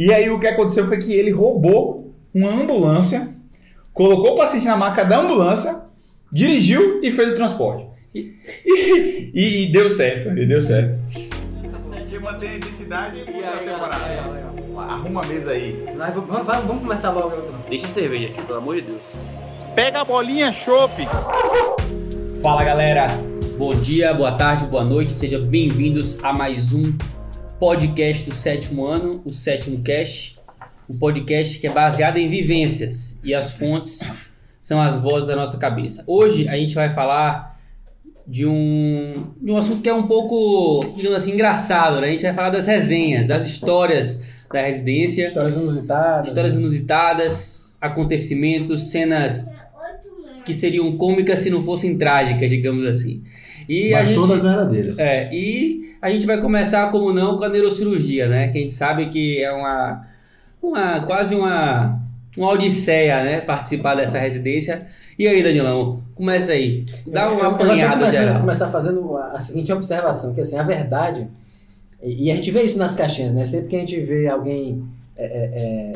E aí o que aconteceu foi que ele roubou uma ambulância, colocou o paciente na maca da ambulância, dirigiu e fez o transporte. E, e- e- deu certo, e deu certo. Mantém a identidade e a temporada. Arruma a mesa aí. Vai, vamos, vamos- vamos começar logo, Elton. Deixa a cerveja aqui, pelo amor de Deus. Pega a bolinha, chope. Fala galera, bom dia, boa tarde, boa noite, sejam bem-vindos a mais um podcast do sétimo ano, o sétimo cast, um podcast que é baseado em vivências e as fontes são as vozes da nossa cabeça. Hoje a gente vai falar de um, de um assunto que é um pouco, digamos assim, engraçado, né? A gente vai falar das resenhas, das histórias da residência, Histórias inusitadas. histórias inusitadas, acontecimentos, cenas que seriam cômicas se não fossem trágicas, digamos assim. E a Mas gente, todas verdadeiras. é, e a gente vai começar, como não, com a neurocirurgia, né? Que a gente sabe que é uma, uma quase uma, uma odisseia, né? Participar dessa residência. E aí, Danilão, começa aí. Dá Eu- um eu- começar, geral. começar fazendo a, a seguinte observação, que assim, a verdade, e, e a gente vê isso nas caixinhas, né? Sempre que a gente vê alguém é, é, é,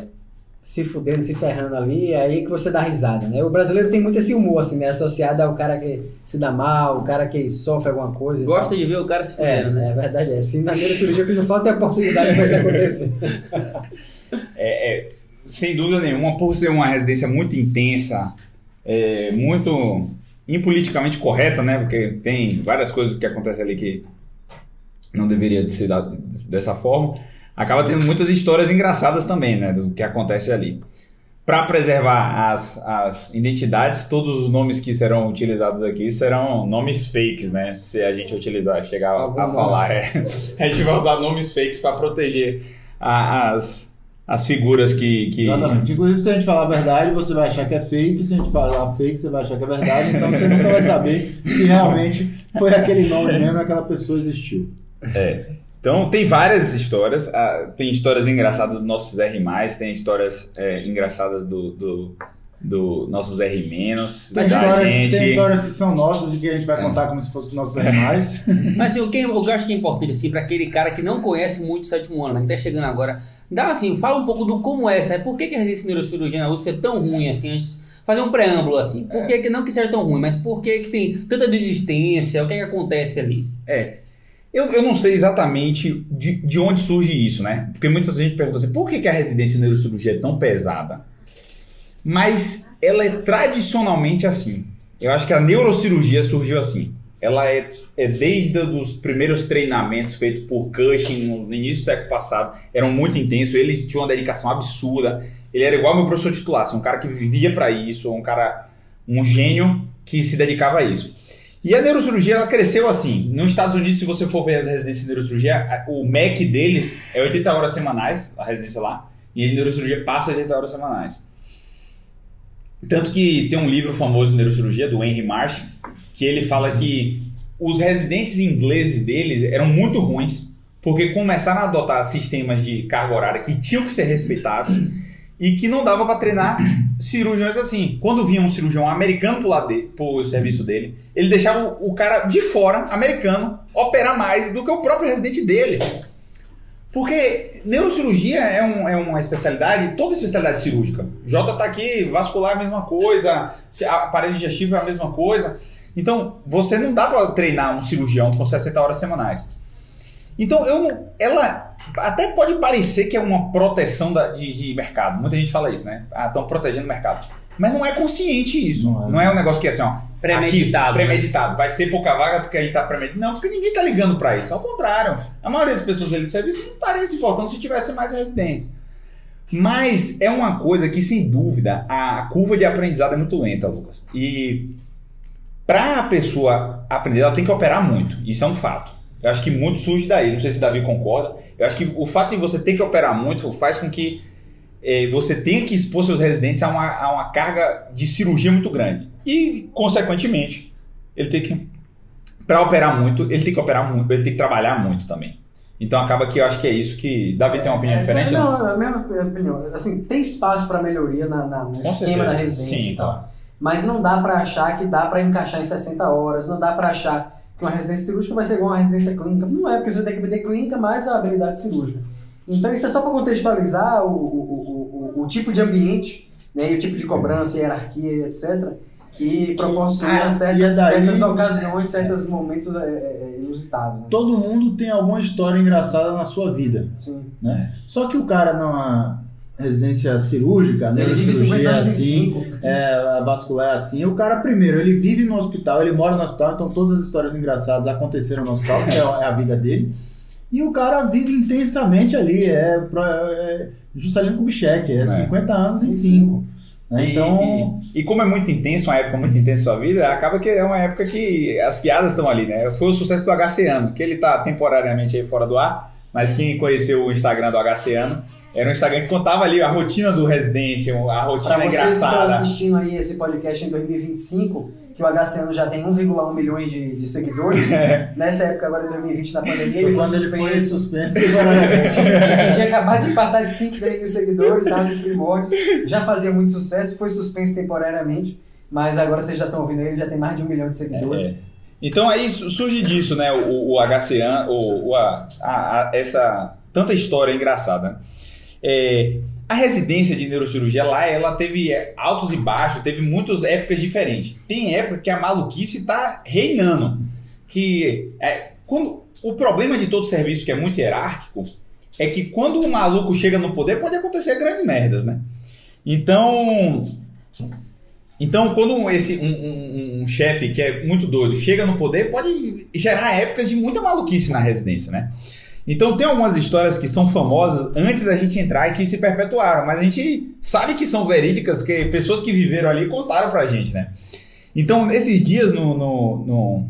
se fudendo, se ferrando ali, é aí que você dá risada, né? O brasileiro tem muito esse humor, assim, né? Associado ao cara que se dá mal, o cara que sofre alguma coisa Gosta de ver o cara se É, fudendo, né? é verdade, é. Se na neurocirurgia o que não falta é oportunidade pra isso acontecer. É, é, sem dúvida nenhuma, por ser uma residência muito intensa, é, muito impoliticamente correta, né? Porque tem várias coisas que acontecem ali que não deveria de ser dessa forma. Acaba tendo muitas histórias engraçadas também, né? Do que acontece ali. Para preservar as, as identidades, todos os nomes que serão utilizados aqui serão nomes fakes, né? Se a gente utilizar, chegar Algum a falar, é. a gente vai usar nomes fakes para proteger a- as, as figuras que, que Exatamente. Inclusive, se a gente falar a verdade, você vai achar que é fake. Se a gente falar fake, você vai achar que é verdade. Então você nunca vai saber se realmente foi aquele nome mesmo e aquela pessoa existiu. É. Então tem várias histórias. ah, tem histórias engraçadas do nossos R, tem histórias é, engraçadas do, do, do nossos R menos, da Tem histórias, gente. tem histórias que são nossas e que a gente vai contar como se fossem nossos animais. Mas assim, o que eu acho que é importante, assim, pra aquele cara que não conhece muito o sétimo ano, né, que tá chegando agora, dá assim, fala um pouco do como é, sabe? Por que, que a residência de neurocirurgia na USP é tão ruim, assim, antes, fazer um preâmbulo, assim. Por que, que não que seja tão ruim, mas por que, que tem tanta desistência, o que, que acontece ali? É. Eu, eu não sei exatamente de, de onde surge isso, né? Porque muita gente pergunta assim, por que, que a residência de neurocirurgia é tão pesada? Mas ela é tradicionalmente assim. Eu acho que a neurocirurgia surgiu assim. Ela é, é desde os primeiros treinamentos feitos por Cushing no início do século passado, eram muito intensos. Ele tinha uma dedicação absurda. Ele era igual meu professor titular, assim, um cara que vivia para isso, um cara, um gênio que se dedicava a isso. E a neurocirurgia ela cresceu assim. Nos Estados Unidos, se você for ver as residências de neurocirurgia, o MEC deles é 80 horas semanais, a residência lá, e a neurocirurgia passa 80 horas semanais. Tanto que tem um livro famoso de neurocirurgia, do Henry Marsh, que ele fala que os residentes ingleses deles eram muito ruins, porque começaram a adotar sistemas de carga horária que tinham que ser respeitados e que não dava para treinar cirurgiões assim. Quando vinha um cirurgião americano pro, lado de, pro serviço dele, ele deixava o, o cara de fora, americano, operar mais do que o próprio residente dele. Porque neurocirurgia é, um- é uma especialidade, toda especialidade cirúrgica. Jota tá aqui, vascular é a mesma coisa, aparelho digestivo é a mesma coisa. Então, você não dá para treinar um cirurgião com 60 horas semanais. Então, eu não- ela até pode parecer que é uma proteção da- de, de mercado. Muita gente fala isso, né? Ah, estão protegendo o mercado. Mas não é consciente isso. Não é. Não é um negócio que é assim, ó. Premeditado, aqui, né? premeditado. Vai ser pouca vaga porque a gente tá premeditado. Não, porque ninguém tá ligando para isso. Ao contrário. A maioria das pessoas ali do serviço não estaria se importando se tivesse mais residentes. Mas é uma coisa que, sem dúvida, a curva de aprendizado é muito lenta, Lucas. E para a pessoa aprender, ela tem que operar muito. Isso é um fato. Eu acho que muito surge daí. Não sei se Davi concorda. Eu acho que o fato de você ter que operar muito faz com que eh, você tenha que expor seus residentes a uma, a uma carga de cirurgia muito grande. E, consequentemente, ele tem que. Para operar muito, ele tem que operar muito, ele tem que trabalhar muito também. Então acaba que eu acho que é isso que. Davi tem uma opinião É, diferente? né? Não, é a mesma opinião. Assim, tem espaço para melhoria na, na- no Com esquema certeza. da residência Sim, e tal. claro. Mas não dá para achar que dá para encaixar em 60 horas, não dá para achar que uma residência cirúrgica vai ser igual uma residência clínica. Não é, porque você tem que ter clínica mais a habilidade cirúrgica. Então isso é só para contextualizar o, o, o, o, o tipo de ambiente, né, e o tipo de cobrança, hierarquia, etc., que proporciona Ah, certas, é daí- certas ocasiões, certos momentos é, é, inusitados. Né? Todo mundo tem alguma história engraçada na sua vida. Sim. Né? Só que o cara numa residência cirúrgica, né? Ele vive 50 cirurgia é assim, 5. é, a vascular é assim. O cara, primeiro, ele vive no hospital, ele mora no hospital, então todas as histórias engraçadas aconteceram no hospital, que é a vida dele. E o cara vive intensamente ali, é, é Juscelino Kubitschek, é, 50 anos em 5. E- Então, e, e como é muito intenso, uma época muito intensa sua vida, acaba que é uma época que as piadas estão ali, né? Foi o sucesso do HCano, que ele tá temporariamente aí fora do ar, mas quem conheceu o Instagram do HCano era um Instagram que contava ali a rotina do residente, a rotina Para vocês que estão engraçada. assistindo aí esse podcast em 2025, que o HCN já tem 1,1 milhões de, de seguidores, nessa época agora em 2020, na pandemia, foi ele quando foi ele foi suspenso. Ele tinha acabado de passar de 5, 6 mil seguidores, estava nos primórdios, já fazia muito sucesso, foi suspenso temporariamente, mas agora vocês já estão ouvindo ele, já tem mais de um milhão de seguidores. É. Então aí su- surge disso, né? O, o HCan, o, o- a, a- a- essa tanta história engraçada. É, a residência de neurocirurgia lá, ela teve é, altos e baixos, teve muitas épocas diferentes. Tem época que a maluquice está reinando. Que é, quando, o problema de todo serviço que é muito hierárquico é que quando o maluco chega no poder, pode acontecer grandes merdas, né? Então, então, quando esse um, um- um chefe que é muito doido chega no poder, pode gerar épocas de muita maluquice na residência, né? Então tem algumas histórias que são famosas antes da gente entrar e que se perpetuaram, mas a gente sabe que são verídicas, porque pessoas que viveram ali contaram pra gente, né? Então, esses dias no, no- no-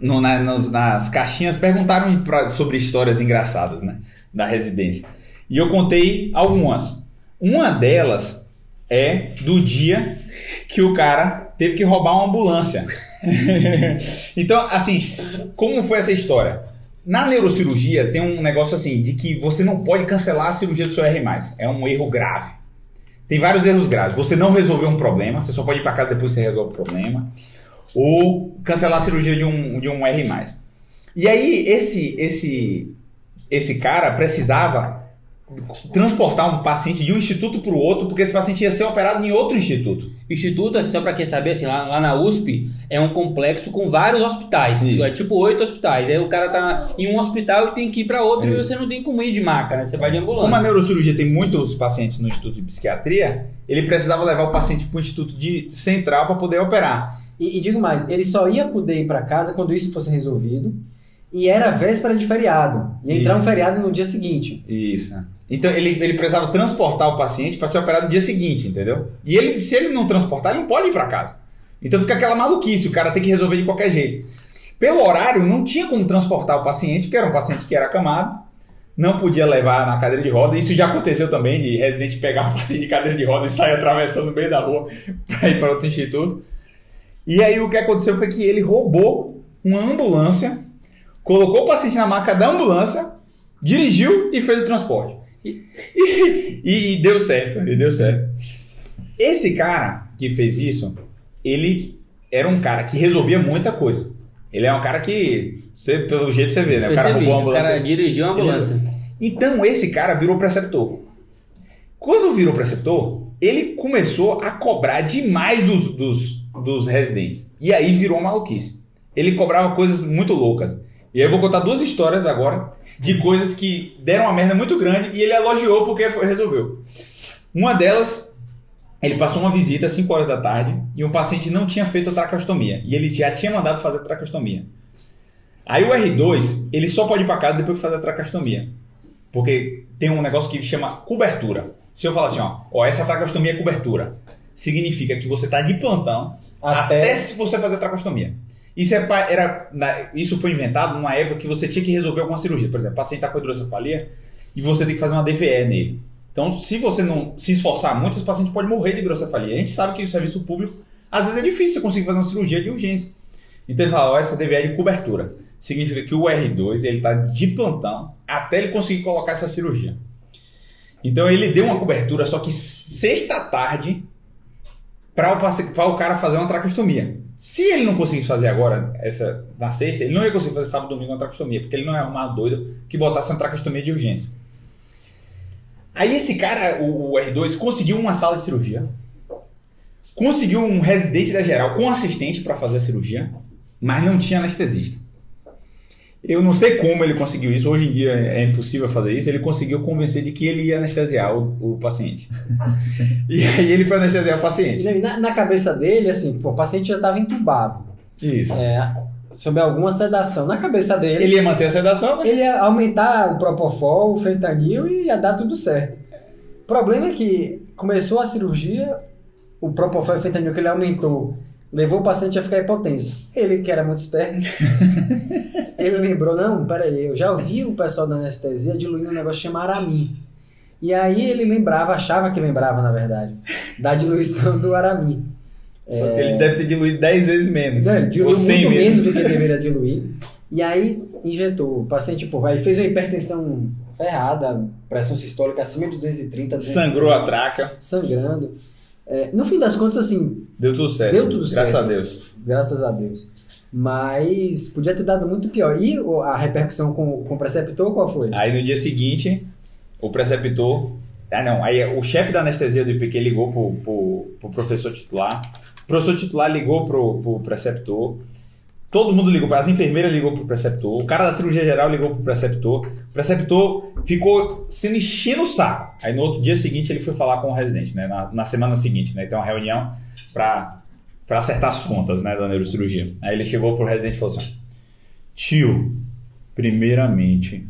no- na- nos- nas caixinhas perguntaram pra- sobre histórias engraçadas, né? Da residência. E eu contei algumas. Uma delas é do dia que o cara teve que roubar uma ambulância. então, assim, como foi essa história? Na neurocirurgia tem um negócio assim de que você não pode cancelar a cirurgia do seu R+. É um erro grave. Tem vários erros graves. Você não resolveu um problema, você só pode ir para casa depois que você resolve o problema. Ou cancelar a cirurgia de um, de um R+. E aí, esse, esse, esse cara precisava transportar um paciente de um instituto para o outro, porque esse paciente ia ser operado em outro instituto. Instituto, assim, só pra quem saber, assim, lá, lá na USP é um complexo com vários hospitais. Isso. É tipo oito hospitais. Aí o cara tá em um hospital e tem que ir pra outro e Isso. você não tem como ir de maca, né? Você vai de ambulância. Como a neurocirurgia tem muitos pacientes no Instituto de Psiquiatria, ele precisava levar o paciente para o Instituto de Central para poder operar. E, e digo mais, ele só ia poder ir para casa quando isso fosse resolvido, e era véspera de feriado. Ia entrar um feriado no dia seguinte. Isso. Então ele, ele precisava transportar o paciente para ser operado no dia seguinte, entendeu? E ele, se ele não transportar, ele não pode ir para casa. Então fica aquela maluquice, o cara tem que resolver de qualquer jeito. Pelo horário, não tinha como transportar o paciente, porque era um paciente que era acamado, não podia levar na cadeira de roda. Isso já aconteceu também, de residente pegar o paciente de cadeira de roda e sair atravessando no meio da rua para ir para outro instituto. E aí o que aconteceu foi que ele roubou uma ambulância, colocou o paciente na maca da ambulância, dirigiu e fez o transporte. E, e- e deu certo, e deu certo. Esse cara que fez isso, ele era um cara que resolvia muita coisa. Ele é um cara que, você, pelo jeito você vê, né? O cara roubou a o ambulância. cara dirigiu uma ambulância. Então esse cara virou preceptor. Quando virou preceptor, ele começou a cobrar demais dos, dos, dos residentes. E aí virou uma maluquice. Ele cobrava coisas muito loucas. E aí eu vou contar duas histórias agora de coisas que deram uma merda muito grande e ele elogiou porque resolveu. Uma delas, ele passou uma visita às 5 horas da tarde e um paciente não tinha feito a traqueostomia. E ele já tinha mandado fazer a traqueostomia. Aí o R2, ele só pode ir para casa depois que fazer a traqueostomia. Porque tem um negócio que chama cobertura. Se eu falar assim, ó, ó essa traqueostomia é cobertura, significa que você tá de plantão até, Até- se você fazer a traqueostomia. Isso, é, era, isso foi inventado numa época que você tinha que resolver alguma cirurgia. Por exemplo, o paciente está com hidrocefalia e você tem que fazer uma DVE nele. Então, se você não se esforçar muito, esse paciente pode morrer de hidrocefalia. A gente sabe que o serviço público, às vezes é difícil você conseguir fazer uma cirurgia de urgência. Então ele fala, ó, essa DVE é de cobertura. Significa que o R2 ele está de plantão até ele conseguir colocar essa cirurgia. Então ele deu uma cobertura, só que sexta tarde, para o, o cara fazer uma traqueostomia. Se ele não conseguisse fazer agora, essa na sexta, ele não ia conseguir fazer sábado domingo uma tracostomia, porque ele não é arrumar doido que botasse uma tracostomia de urgência. Aí esse cara, o, o R2, conseguiu uma sala de cirurgia, conseguiu um residente da geral com assistente para fazer a cirurgia, mas não tinha anestesista. Eu não sei como ele conseguiu isso, hoje em dia é impossível fazer isso. Ele conseguiu convencer de que ele ia anestesiar o, o paciente. e aí ele foi anestesiar o paciente. Na, na cabeça dele, assim, pô, o paciente já estava entubado. Isso. É, sob alguma sedação. Na cabeça dele, Ele ia manter a sedação, né? ele ia aumentar o Propofol, o fentanil e ia dar tudo certo. O problema é que começou a cirurgia, o Propofol e o fentanil que ele aumentou levou o paciente a ficar hipotenso. Ele, que era muito esperto, ele lembrou, não, peraí, eu já ouvi o pessoal da anestesia diluindo um negócio chamado Aramin. E aí ele lembrava, achava que lembrava, na verdade, da diluição do Aramin. Só que ele deve ter diluído 10 vezes menos. Não, ele diluiu Ou 100 muito menos menos. do que deveria diluir. E aí injetou. O paciente, pô, aí fez uma hipertensão ferrada, pressão sistólica acima de 230, 230, Sangrou a traca. sangrando. É, no fim das contas, assim, Deu tudo certo. Deu tudo Graças certo. a Deus. graças a Deus. Mas podia ter dado muito pior. E a repercussão com, com o preceptor qual foi? Aí no dia seguinte, o preceptor. Ah, não. Aí o chefe da anestesia do IPQ ligou pro, pro, pro professor titular. O professor titular ligou pro, pro preceptor. Todo mundo ligou, as enfermeiras ligou pro preceptor, o cara da cirurgia geral ligou pro preceptor. O preceptor ficou sendo enchendo o saco. Aí no outro dia seguinte ele foi falar com o residente, né? Na, na semana seguinte, né? Tem uma reunião pra, pra acertar as contas, né? Da neurocirurgia. Aí ele chegou pro residente e falou assim: Tio, primeiramente,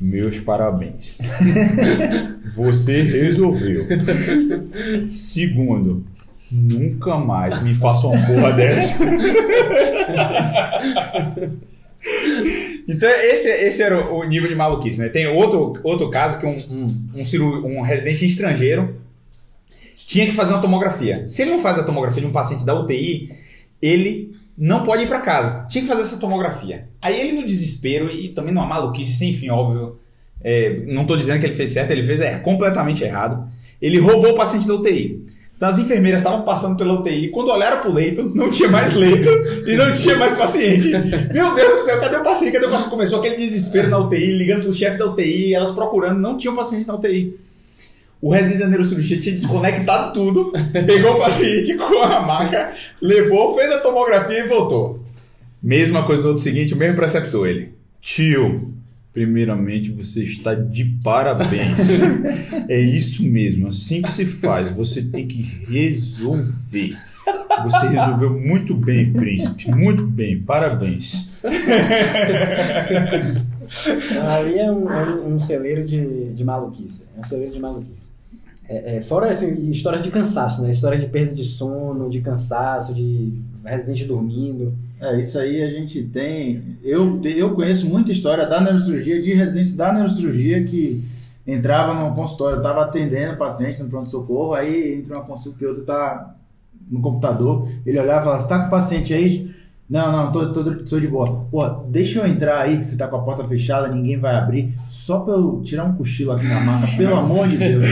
meus parabéns. Você resolveu. Segundo, nunca mais me faça uma porra dessa. Então, esse, esse era o nível de maluquice, né? Tem outro, outro caso que um, um, um, um residente estrangeiro tinha que fazer uma tomografia. Se ele não faz a tomografia de um paciente da UTI, ele não pode ir para casa. Tinha que fazer essa tomografia. Aí ele, no desespero, e também numa maluquice sem fim, óbvio, é, não estou dizendo que ele fez certo, ele fez é, completamente errado. Ele roubou o paciente da UTI. Então as enfermeiras estavam passando pela UTI, quando olharam pro leito, não tinha mais leito e não tinha mais paciente. Meu Deus do céu, cadê o paciente? Cadê o paciente? Começou aquele desespero na UTI, ligando pro chefe da UTI, elas procurando, não tinha o paciente na UTI. O residente da neurocirurgia tinha desconectado tudo, pegou o paciente com a maca, levou, fez a tomografia e voltou. Mesma coisa no outro seguinte, o mesmo preceptor, ele. Tio, primeiramente você está de parabéns. é isso mesmo, assim que se faz, você tem que resolver. Você resolveu muito bem, príncipe, muito bem, parabéns. Ali é um, é um- um celeiro de, de maluquice. É um celeiro de maluquice. É, é, fora assim, história de cansaço, né? História de perda de sono, de cansaço, de residente dormindo. É, isso aí a gente tem. Eu, eu conheço muita história da neurocirurgia, de residentes da neurocirurgia que entrava no consultório, estava atendendo paciente no pronto-socorro, aí entra uma consulta e outra tá no computador, ele olhava e falava, você tá com o paciente aí? Não, não, tô, tô, tô de boa. Pô, deixa eu entrar aí, que você tá com a porta fechada, ninguém vai abrir, só pra eu tirar um cochilo aqui na maca, pelo amor de Deus.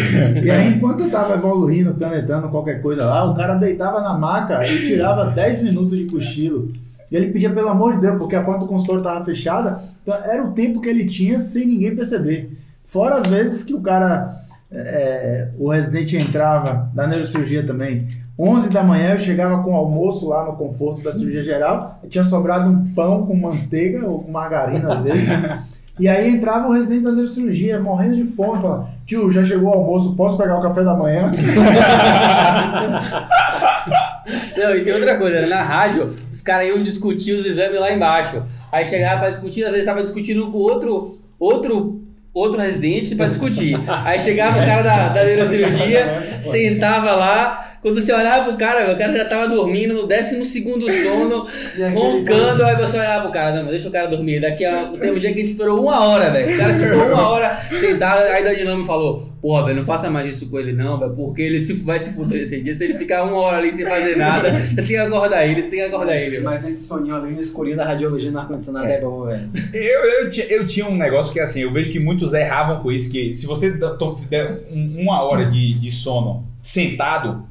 E aí, enquanto eu tava evoluindo, canetando qualquer coisa lá, o cara deitava na maca e tirava 10 minutos de cochilo. E ele pedia pelo amor de Deus, porque a porta do consultório estava fechada, então era o tempo que ele tinha sem ninguém perceber. Fora as vezes que o cara, é, o residente entrava da neurocirurgia também, 11 da manhã eu chegava com o almoço lá no conforto da cirurgia geral, tinha sobrado um pão com manteiga ou com margarina às vezes. E aí entrava o residente da neurocirurgia, morrendo de fome, falando, tio, já chegou o almoço, posso pegar o café da manhã? Não, e tem outra coisa, né? na rádio, os caras iam discutir os exames lá embaixo. Aí chegava pra discutir, às vezes tava discutindo com outro, outro, outro residente pra discutir. Aí chegava o cara da, da neurocirurgia, sentava lá, quando você olhava pro cara, o cara já tava dormindo no 12 segundo sono, roncando, aí você olhava pro cara, não, mas deixa o cara dormir. Daqui a. Teve um dia que a gente esperou uma hora, velho. O cara ficou uma hora sentado, aí da dinâmica falou, porra, velho, não faça mais isso com ele, não, velho, porque ele se, vai se fuder esse dia. Se ele ficar uma hora ali sem fazer nada, você tem que acordar ele, você tem que acordar ele. Mas esse soninho ali no escurinho da radiologia no ar-condicionado é. bom, velho. Eu, eu, eu tinha um negócio que assim, eu vejo que muitos erravam com isso, que se você der um- uma hora de, de sono sentado,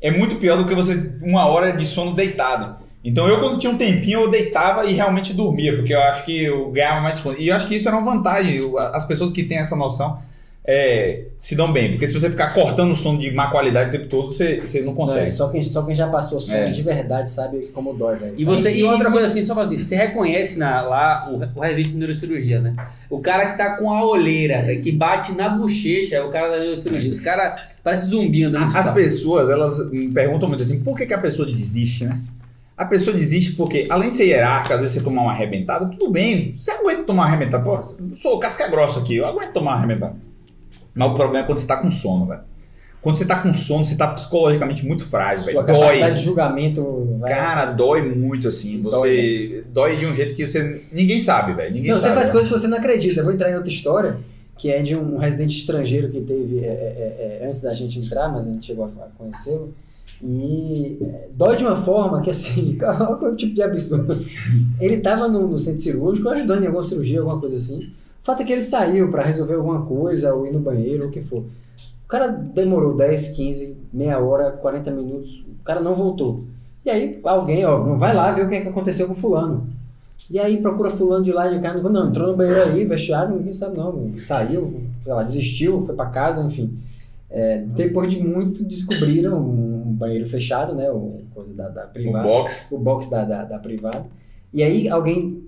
é muito pior do que você uma hora de sono deitado. Então eu, quando tinha um tempinho, eu deitava e realmente dormia, porque eu acho que eu ganhava mais disponível. E eu acho que isso era uma vantagem. Eu- As pessoas que têm essa noção é, se dão bem. Porque se você ficar cortando o sono de má qualidade o tempo todo, você, você não Não, consegue. é só, quem, só quem já passou sono É. de verdade sabe como dói, velho. E você e outra coisa assim, só pra assim, você reconhece na, lá o, o residente de neurocirurgia, né? O cara que tá com a olheira, né, que bate na bochecha, é o cara da neurocirurgia. Os caras parecem zumbi andando. As pessoas, elas me perguntam muito assim, por que, que a pessoa desiste, né? A pessoa desiste porque, além de ser hierárquica, às vezes você tomar uma arrebentada, tudo bem, você aguenta tomar uma arrebentada. Pô, sou casca grossa aqui, eu aguento tomar uma arrebentada. Mas o problema é quando você tá com sono, velho. Quando você tá com sono, você tá psicologicamente muito frágil, velho. Dói. de julgamento vai... Cara, dói muito assim. Você dói, de um jeito que você. Ninguém sabe, velho. Ninguém Não, sabe. você faz né? coisas que você não acredita. Eu vou entrar em outra história, que é de um residente estrangeiro que teve é, é, é, antes da gente entrar, mas a gente chegou a conhecê-lo. E é, dói de uma forma que, assim, é o tipo de absurdo? Ele estava no, no centro cirúrgico ajudando em alguma cirurgia, alguma coisa assim. O fato é que ele saiu para resolver alguma coisa, ou ir no banheiro, ou o que for. O cara demorou 10, 15, meia hora, 40 minutos, o cara não voltou. E aí alguém, ó, vai lá ver o que, é que aconteceu com fulano. E aí procura fulano de lá de cá, não, entrou no banheiro aí, vestiário, ninguém sabe não, saiu, sei lá, desistiu, foi pra casa, enfim. É, depois de muito, descobriram um banheiro fechado, né, o coisa da, da O privada, box. o box da, da, da privada. E aí alguém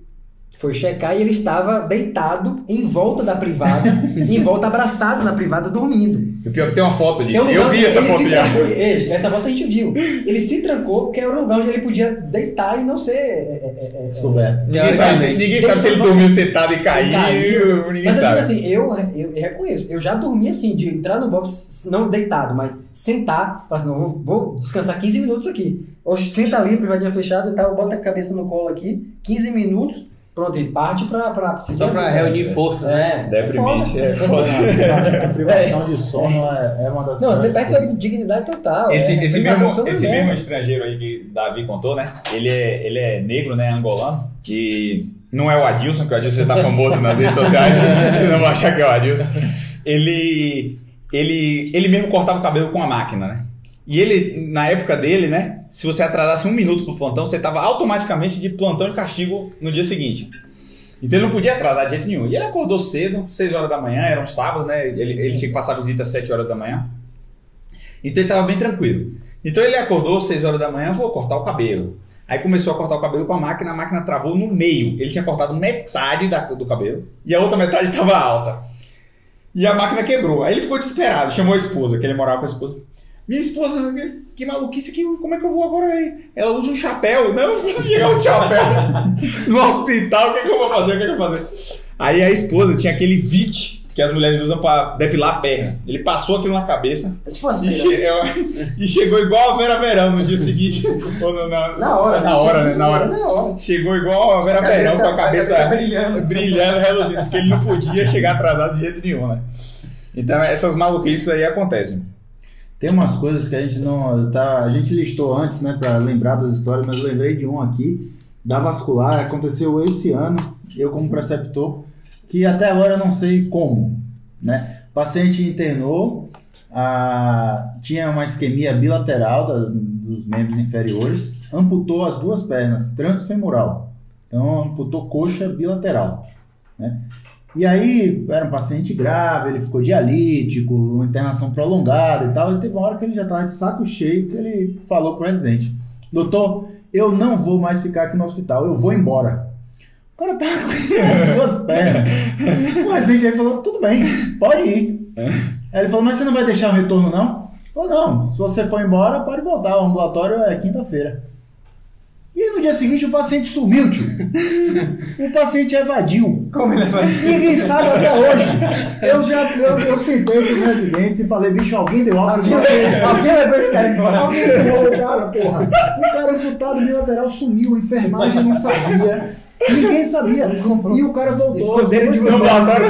foi checar e ele estava deitado em volta da privada, em volta abraçado na privada, dormindo. O pior é que tem uma foto disso. Um Eu vi essa foto já. Essa foto a gente viu. Ele se trancou porque era um lugar onde ele podia deitar e não ser. é, é, é, é, Descoberto. Ninguém sabe, se- ninguém sabe se ele dormiu sentado e caiu. Caiu. Ninguém Mas eu sabe. digo assim, eu, eu reconheço, eu já dormi assim, de entrar no box, não deitado, mas sentar, falar assim, não, vou, vou descansar 15 minutos aqui. Hoje senta ali, privadinha fechada e tal, bota a cabeça no colo aqui, 15 minutos, pronto, e parte pra. pra Só pra reunir forças, né? É, Deprimente, é foda. foda. A privação de sono é, é uma das Não, você perde sua dignidade total. Esse, é, esse, mesmo, esse é mesmo estrangeiro aí que Davi contou, né? Ele é, ele é negro, né? Angolano. E não é o Adilson, que o Adilson já tá famoso nas redes sociais, senão vão achar que é o Adilson. Ele, ele, ele mesmo cortava o cabelo com a máquina, né? E ele, na época dele, né? Se você atrasasse um minuto pro plantão, você tava automaticamente de plantão de castigo no dia seguinte. Então ele não podia atrasar de jeito nenhum. E ele acordou cedo, 6 horas da manhã, era um sábado, né? Ele, ele tinha que passar a visita às 7 horas da manhã. Então ele estava bem tranquilo. Então ele acordou às 6 horas da manhã, vou cortar o cabelo. Aí começou a cortar o cabelo com a máquina, a máquina travou no meio. Ele tinha cortado metade da- do cabelo e a outra metade estava alta. E a máquina quebrou. Aí ele ficou desesperado, chamou a esposa, que ele morava com a esposa. Minha esposa, que, maluquice que como é que eu vou agora aí? Ela usa um chapéu. Não, não consigo chegar um chapéu no hospital, o que, é que eu vou fazer? O que, é que eu vou fazer? Aí a esposa tinha aquele VIT que as mulheres usam pra depilar a perna. Ele passou aquilo na cabeça É tipo assim, e, che- eu- e chegou igual a Vera Verão no dia seguinte. Ou no- na, na hora. Na hora, né? Na hora. Na hora. Chegou igual a Vera Verão com a cabeça, brilhando. brilhando, reluzindo, porque ele não podia chegar atrasado de jeito nenhum, né? Então essas maluquices aí acontecem. Tem umas coisas que a gente não. Tá, a gente listou antes, né, pra lembrar das histórias, mas eu lembrei de um aqui, da vascular, aconteceu esse ano, eu como preceptor, que até agora eu não sei como, né? O paciente internou, ah, tinha uma isquemia bilateral da- dos membros inferiores, amputou as duas pernas, transfemoral. Então amputou coxa bilateral, né? E aí, era um paciente grave, ele ficou dialítico, uma internação prolongada e tal. E teve uma hora que ele já estava de saco cheio que ele falou pro residente: Doutor, eu não vou mais ficar aqui no hospital, eu vou embora. O cara tava com essas duas pernas. O residente aí falou: Tudo bem, pode ir. Aí ele falou: Mas você não vai deixar o retorno, não? Falou: Não, se você for embora, pode voltar. O ambulatório é quinta-feira. E no dia seguinte, o paciente sumiu, tio. O paciente evadiu. Como ele vai? Ninguém sabe até hoje. Eu já eu, eu sentei com os residentes e falei, bicho, alguém deu alta Alguém, paciente. alguém levou esse cara embora. Alguém levou o cara, porra. O cara amputado bilateral sumiu, a enfermagem não sabia. Ninguém sabia. E o cara voltou. Esconderam de você.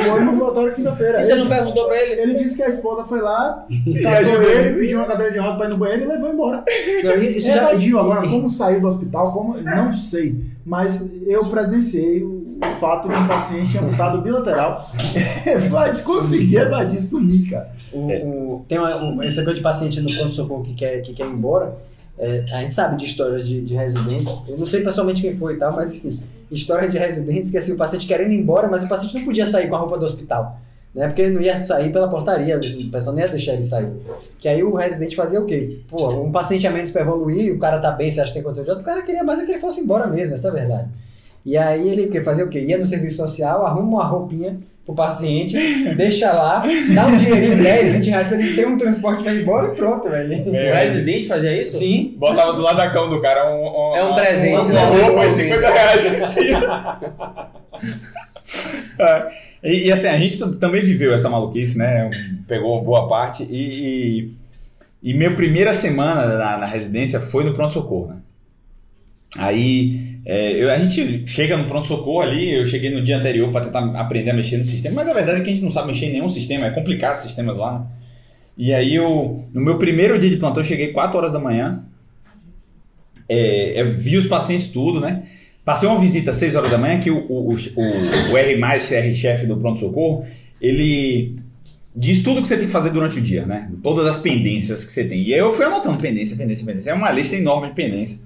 Foi no ambulatório quinta-feira. E você não perguntou pra ele? Ele disse que a esposa foi lá, ajudou ele, pediu uma cadeira de roda pra ir no banheiro e levou embora. Não, isso já evadiu. Agora, como saiu do hospital, como não sei. Mas eu presenciei o fato de um paciente amputado bilateral evadir, conseguir evadir sumir, cara. O, o- tem uma, um, essa coisa de paciente no pronto-socorro que quer, que quer ir embora. É, a gente sabe de histórias de, de residentes, eu não sei pessoalmente quem foi e tal, mas enfim, história de residentes que assim, o paciente querendo ir embora, mas o paciente não podia sair com a roupa do hospital. Né? Porque ele não ia sair pela portaria, o pessoal não ia deixar ele sair. Que aí o residente fazia o quê? Pô, um paciente a menos para evoluir, o cara tá bem, você acha que tem condição de outro, o cara queria mais é que ele fosse embora mesmo, essa é a verdade. E aí ele fazia o quê? Ia no serviço social, arruma uma roupinha pro paciente, deixa lá, dá um dinheirinho, 10, 20 reais pra ele ter um transporte pra ir embora e pronto, velho. O residente fazia isso? Sim. Botava do lado da cama do cara um, um, É um presente, uma, né? uma roupa e 50 reais assim. É, e, e, assim, a gente também viveu essa maluquice, né? Pegou boa parte. E, e, e minha primeira semana na, na residência foi no pronto-socorro, né? Aí é, eu- a gente chega no pronto-socorro ali, eu cheguei no dia anterior para tentar aprender a mexer no sistema, mas a verdade é que a gente não sabe mexer em nenhum sistema, é complicado sistemas lá. E aí eu, no meu primeiro dia de plantão, eu cheguei 4 horas da manhã, é, eu vi os pacientes tudo, né? Passei uma visita às 6 horas da manhã, que o, o, o, o R+, R-chefe do pronto-socorro, ele diz tudo que você tem que fazer durante o dia, né? Todas as pendências que você tem. E aí eu fui anotando pendência, pendência, pendência. É uma lista enorme de pendência.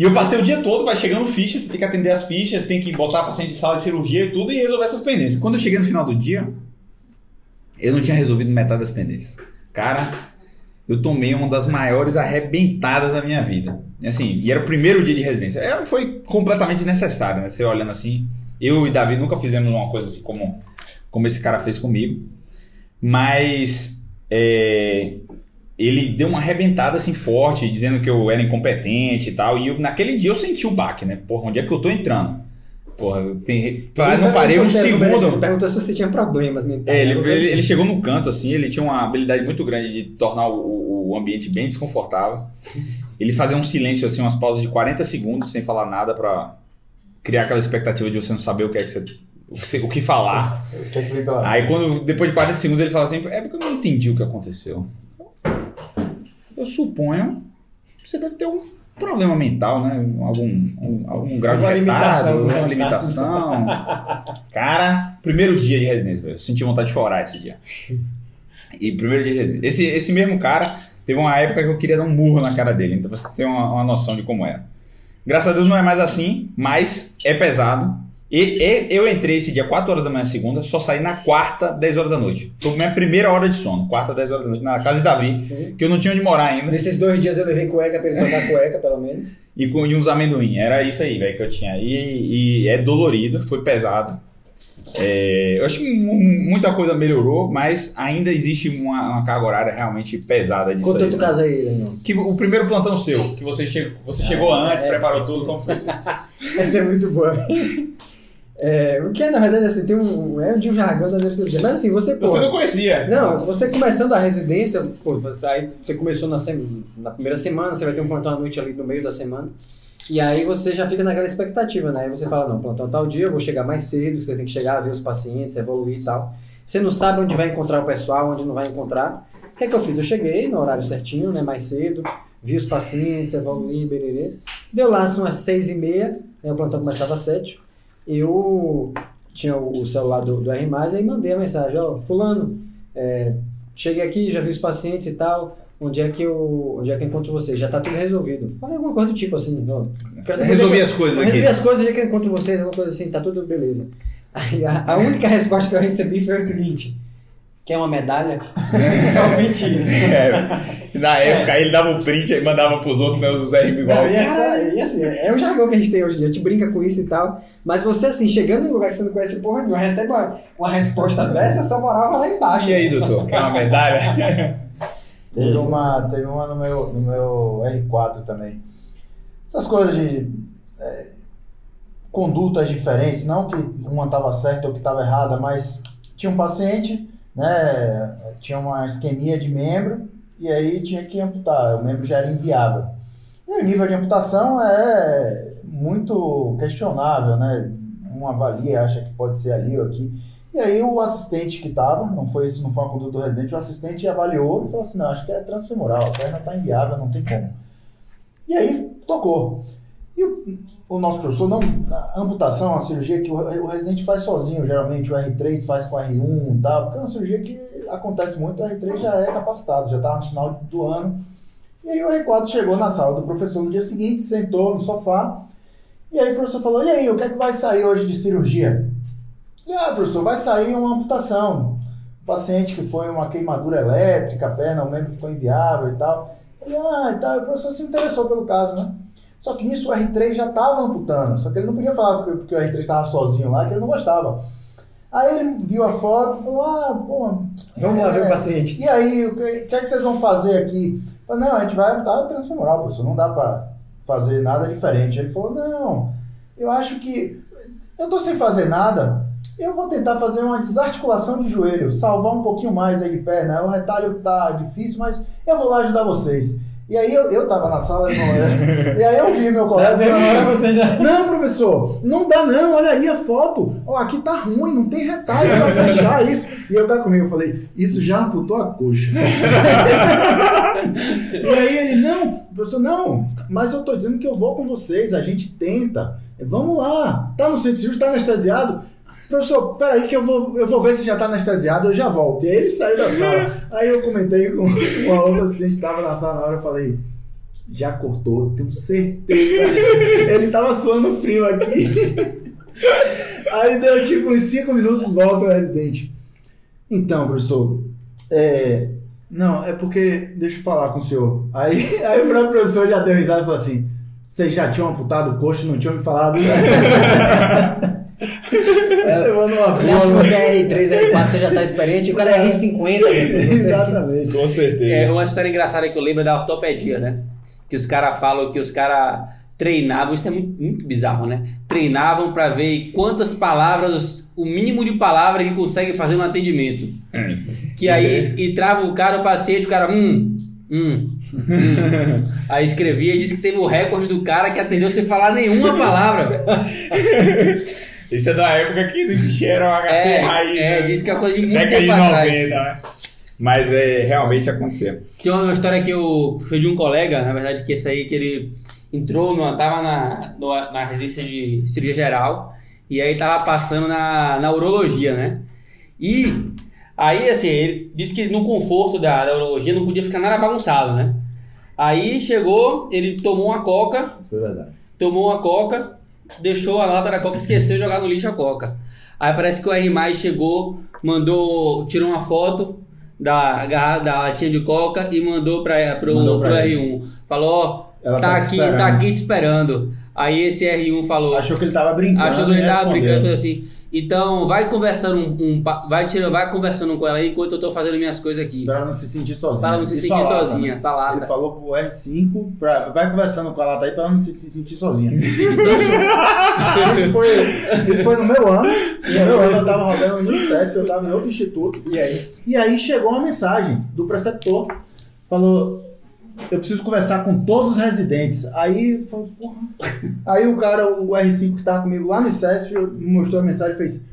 E eu passei o dia todo, vai chegando fichas, você tem que atender as fichas, tem que botar paciente em sala de cirurgia e tudo e resolver essas pendências. Quando eu cheguei no final do dia, eu não tinha resolvido metade das pendências. Cara, eu tomei uma das maiores arrebentadas da minha vida. E assim, e era o primeiro dia de residência. É, foi completamente desnecessário, né? Você olhando assim. Eu e Davi nunca fizemos uma coisa assim como, como esse cara fez comigo. Mas é, ele deu uma arrebentada assim forte, dizendo que eu era incompetente e tal. E eu- naquele dia eu senti o baque, né? Porra, onde é que eu tô entrando? Porra, eu não parei um segundo. Ele perguntou se você tinha problemas mentais. É, ele, ele, ele chegou no canto, assim, ele tinha uma habilidade muito grande de tornar o, o ambiente bem desconfortável. Ele fazia um silêncio, assim, umas pausas de 40 segundos sem falar nada pra criar aquela expectativa de você não saber o que é que você. O que, você- o que falar. O que é? Aí quando, depois de 40 segundos, ele fala assim, é porque eu não entendi o que aconteceu. Eu suponho que você deve ter um problema mental, né? Algum, um- algum grau de Uma limitação, né? uma limitação. Cara, primeiro dia de residência. Eu senti vontade de chorar esse dia. E primeiro dia de residência. Esse, esse mesmo cara, teve uma época que eu queria dar um murro na cara dele. Então pra você ter uma, uma noção de como era. Graças a Deus não é mais assim, mas é pesado. E, e eu entrei esse dia 4 horas da manhã, segunda, só saí na quarta, 10 horas da noite. Foi a minha primeira hora de sono, quarta, 10 horas da noite, na casa de Davi, Sim. que eu não tinha onde morar ainda, Nesses dois dias eu levei cueca pra ele trocar cueca, pelo menos. e com e uns amendoim. Era isso aí, velho, que eu tinha. E, e é dolorido, foi pesado. É, eu acho que mu- muita coisa melhorou, mas ainda existe uma, uma carga horária realmente pesada disso Conta aí. outro né? caso aí, Daniel. Que o primeiro plantão seu, que você, che você chegou antes, é. preparou tudo, como foi? Essa é muito boa. É, o que é, na verdade, assim, tem um. É de um jargão da neurocirurgia. Mas assim, você. pô, Você não conhecia. Não, você começando a residência, pô, você, aí você começou na, sem- na primeira semana, você vai ter um plantão à noite ali no meio da semana. E aí você já fica naquela expectativa, né? Aí você fala, não, plantão tal dia, eu vou chegar mais cedo, você tem que chegar, ver os pacientes, evoluir e tal. Você não sabe onde vai encontrar o pessoal, onde não vai encontrar. O que é que eu fiz? Eu cheguei no horário certinho, né? Mais cedo, vi os pacientes, evoluí, bererê. Deu lá, são umas seis e meia, né, o plantão começava às sete. Eu tinha o celular do, do R+, aí mandei a mensagem, ó, fulano, é, cheguei aqui, já vi os pacientes e tal, onde é que eu, onde é que eu encontro vocês? Já tá tudo resolvido. Falei alguma coisa do tipo assim, ó, Resolvi é as coisas aqui. Resolvi as coisas, onde é que eu encontro vocês, alguma coisa assim, tá tudo beleza. Aí a, a única resposta que eu recebi foi o seguinte, quer uma medalha? Somente isso. É, na época ele dava o print e mandava pros outros, né? Os RM igual. Não, e, essa, e assim, é o jargão que a gente tem hoje em dia, a gente brinca com isso e tal. Mas você, assim, chegando em um lugar que você não conhece porra nenhuma, recebe uma, uma resposta dessa, sua moral vai lá embaixo. E aí, doutor? Quer uma medalha? Teve uma, teve uma no meu, no meu R4 também. Essas coisas de é, condutas diferentes, não que uma estava certa ou que estava errada, mas tinha um paciente, né, tinha uma isquemia de membro e aí tinha que amputar, o membro já era inviável. E o nível de amputação é muito questionável, né? Um avalia, acha que pode ser ali ou aqui. E aí o assistente que estava, não foi isso, não foi uma conduta do residente, o assistente avaliou e falou assim, não, acho que é transfemoral, a perna está inviável, não tem como. E aí tocou. E o, o nosso professor, não, a amputação é uma cirurgia que o, o residente faz sozinho, geralmente o R3 faz com o R1 e tal, porque é uma cirurgia que acontece muito, o R3 já é capacitado, já está no final do ano E aí o R4 chegou na sala do professor no dia seguinte, sentou no sofá, e aí o professor falou, e aí, o que é que vai sair hoje de cirurgia? E, ah, professor, vai sair uma amputação. Um paciente que foi uma queimadura elétrica, a perna, o membro ficou inviável e tal. Ele, ah, e tal, o professor se interessou pelo caso, né? Só que nisso o R3 já estava amputando, só que ele não podia falar porque, o R3 estava sozinho lá, que ele não gostava. Aí ele viu a foto e falou, ah, pô... Vamos lá ver o paciente. E aí, o que, que é que vocês vão fazer aqui? Eu falei, não, a gente vai amputar transfemoral, professor, não dá para fazer nada diferente. Ele falou, não, eu acho que eu tô sem fazer nada, eu vou tentar fazer uma desarticulação de joelho, salvar um pouquinho mais aí de perna. O retalho tá difícil, mas eu vou lá ajudar vocês. E aí eu, eu tava na sala, não, é? e aí eu vi meu colega. Tá? Agora você já- Não, professor, não dá não, olha aí a foto. Ó, aqui tá ruim, não tem retalho pra fechar isso. E eu tava comigo, eu falei, isso já amputou a coxa. e aí ele, não, professor, não, mas eu tô dizendo que eu vou com vocês, a gente tenta. Vamos lá, tá no centro cirúrgico, tá anestesiado? Professor, peraí que eu vou, eu vou ver se já tá anestesiado, eu já volto. E aí ele saiu da sala. Aí eu comentei com uma outra assistente que tava na sala na hora, eu falei, já cortou, tenho certeza. Ele tava suando frio aqui. Aí deu tipo uns 5 minutos, volta o residente. Então, professor, é. Não, é porque. Deixa eu falar com o senhor. Aí, aí o próprio professor já deu risada e falou assim: vocês já tinham amputado o coxo, não tinham me falado. É, levando uma Você acha que você é R3, R4, você já tá experiente, o cara é R50, né? Exatamente. Com certeza. É uma história engraçada que eu lembro é da ortopedia, né? Que os caras falam que os caras treinavam, isso é muito, muito bizarro, né? Treinavam pra ver quantas palavras, o mínimo de palavra que consegue fazer no atendimento. Que aí entrava o cara, o paciente, o cara, hum, hum, hum. Aí escrevia e disse que teve o recorde do cara que atendeu sem falar nenhuma palavra. Isso é da época que não existia o HC É, raiz. é, né? disse que é coisa de muito Década de tempo atrás. 90, né? Mas é, realmente aconteceu. Tem uma história que eu foi de um colega, na verdade, que esse aí que ele entrou, no, tava na, no- na residência de cirurgia geral e aí tava passando na, na urologia, né? E aí, assim, ele disse que no conforto da, da urologia não podia ficar nada bagunçado, né? Aí chegou, ele tomou uma coca, Isso foi verdade. tomou uma coca, deixou a lata da coca, esqueceu de jogar no lixo a coca. Aí parece que o R+, chegou, mandou, tirou uma foto da, garra- da latinha de coca e mandou para pro, Mandou pro ele. R1. Falou, ó, tá, tá aqui, esperando. tá aqui te esperando. Aí esse R1 falou, Achou que ele tava brincando. achou que ele e tava respondeu. brincando falou assim. Então, vai conversando um, um vai tirando, vai conversando com ela aí enquanto eu tô fazendo minhas coisas aqui. Pra ela não se sentir sozinha. Para ela não se Isso sentir lata, sozinha, né? tá lá. Ele falou pro R5, pra, vai conversando com a lata aí pra ela não se, se sentir sozinha. isso, foi, isso foi no meu ano. No meu ano eu tava rodando no ICESP, eu tava em outro instituto. E aí? E aí chegou uma mensagem do preceptor, falou, eu preciso conversar com todos os residentes. Aí, aí o cara, o R5 que tava comigo lá no ICESP, mostrou a mensagem e fez,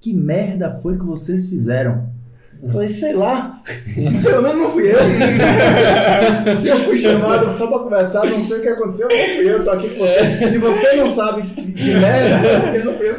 que merda foi que vocês fizeram? Eu falei, sei lá, pelo menos não fui eu. Se eu fui chamado só pra conversar, não sei o que aconteceu, não fui eu, tô aqui com você. Se você não sabe que, merda, é porque não fui eu.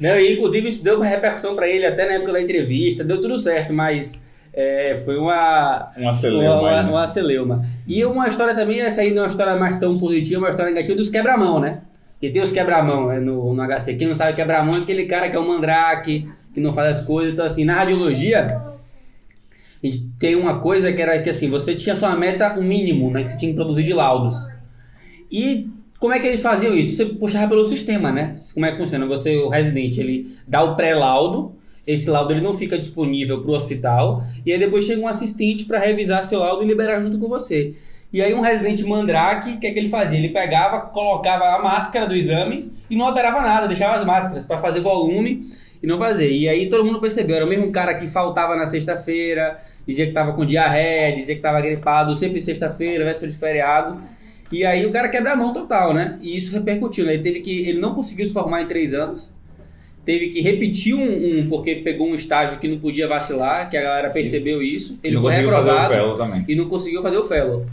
Não, e inclusive isso deu repercussão pra ele até na época da entrevista, deu tudo certo, mas é, foi uma, Uma celeuma uma, aí, uma, né? uma celeuma. E uma história também, essa aí não é uma história mais tão positiva, uma história negativa dos quebra-mão, né? Porque tem os quebra-mão né, no, no HC. Quem não sabe quebra-mão é aquele cara que é o mandrake, que não faz as coisas. Então, assim, na radiologia, a gente tem uma coisa que era que, assim, você tinha sua meta, o mínimo, né? Que você tinha que produzir de laudos. E como é que eles faziam isso? Você puxava pelo sistema, né? Como é que funciona? Você, o residente, ele dá o pré-laudo, esse laudo ele não fica disponível para o hospital, e aí depois chega um assistente para revisar seu laudo e liberar junto com você. E aí um residente mandrake, o que é que ele fazia? Ele pegava, colocava a máscara do exame e não alterava nada, deixava as máscaras para fazer volume e não fazer. E aí todo mundo percebeu, era o mesmo cara que faltava na sexta-feira, dizia que tava com diarreia, dizia que tava gripado, sempre sexta-feira, véspera de feriado. E aí o cara quebra a mão total, né? E isso repercutiu, né? Ele teve que. Ele não conseguiu se formar em três anos. Teve que repetir um, um, porque pegou um estágio que não podia vacilar, que a galera percebeu isso. Ele não foi reprovado e não conseguiu fazer o fellow.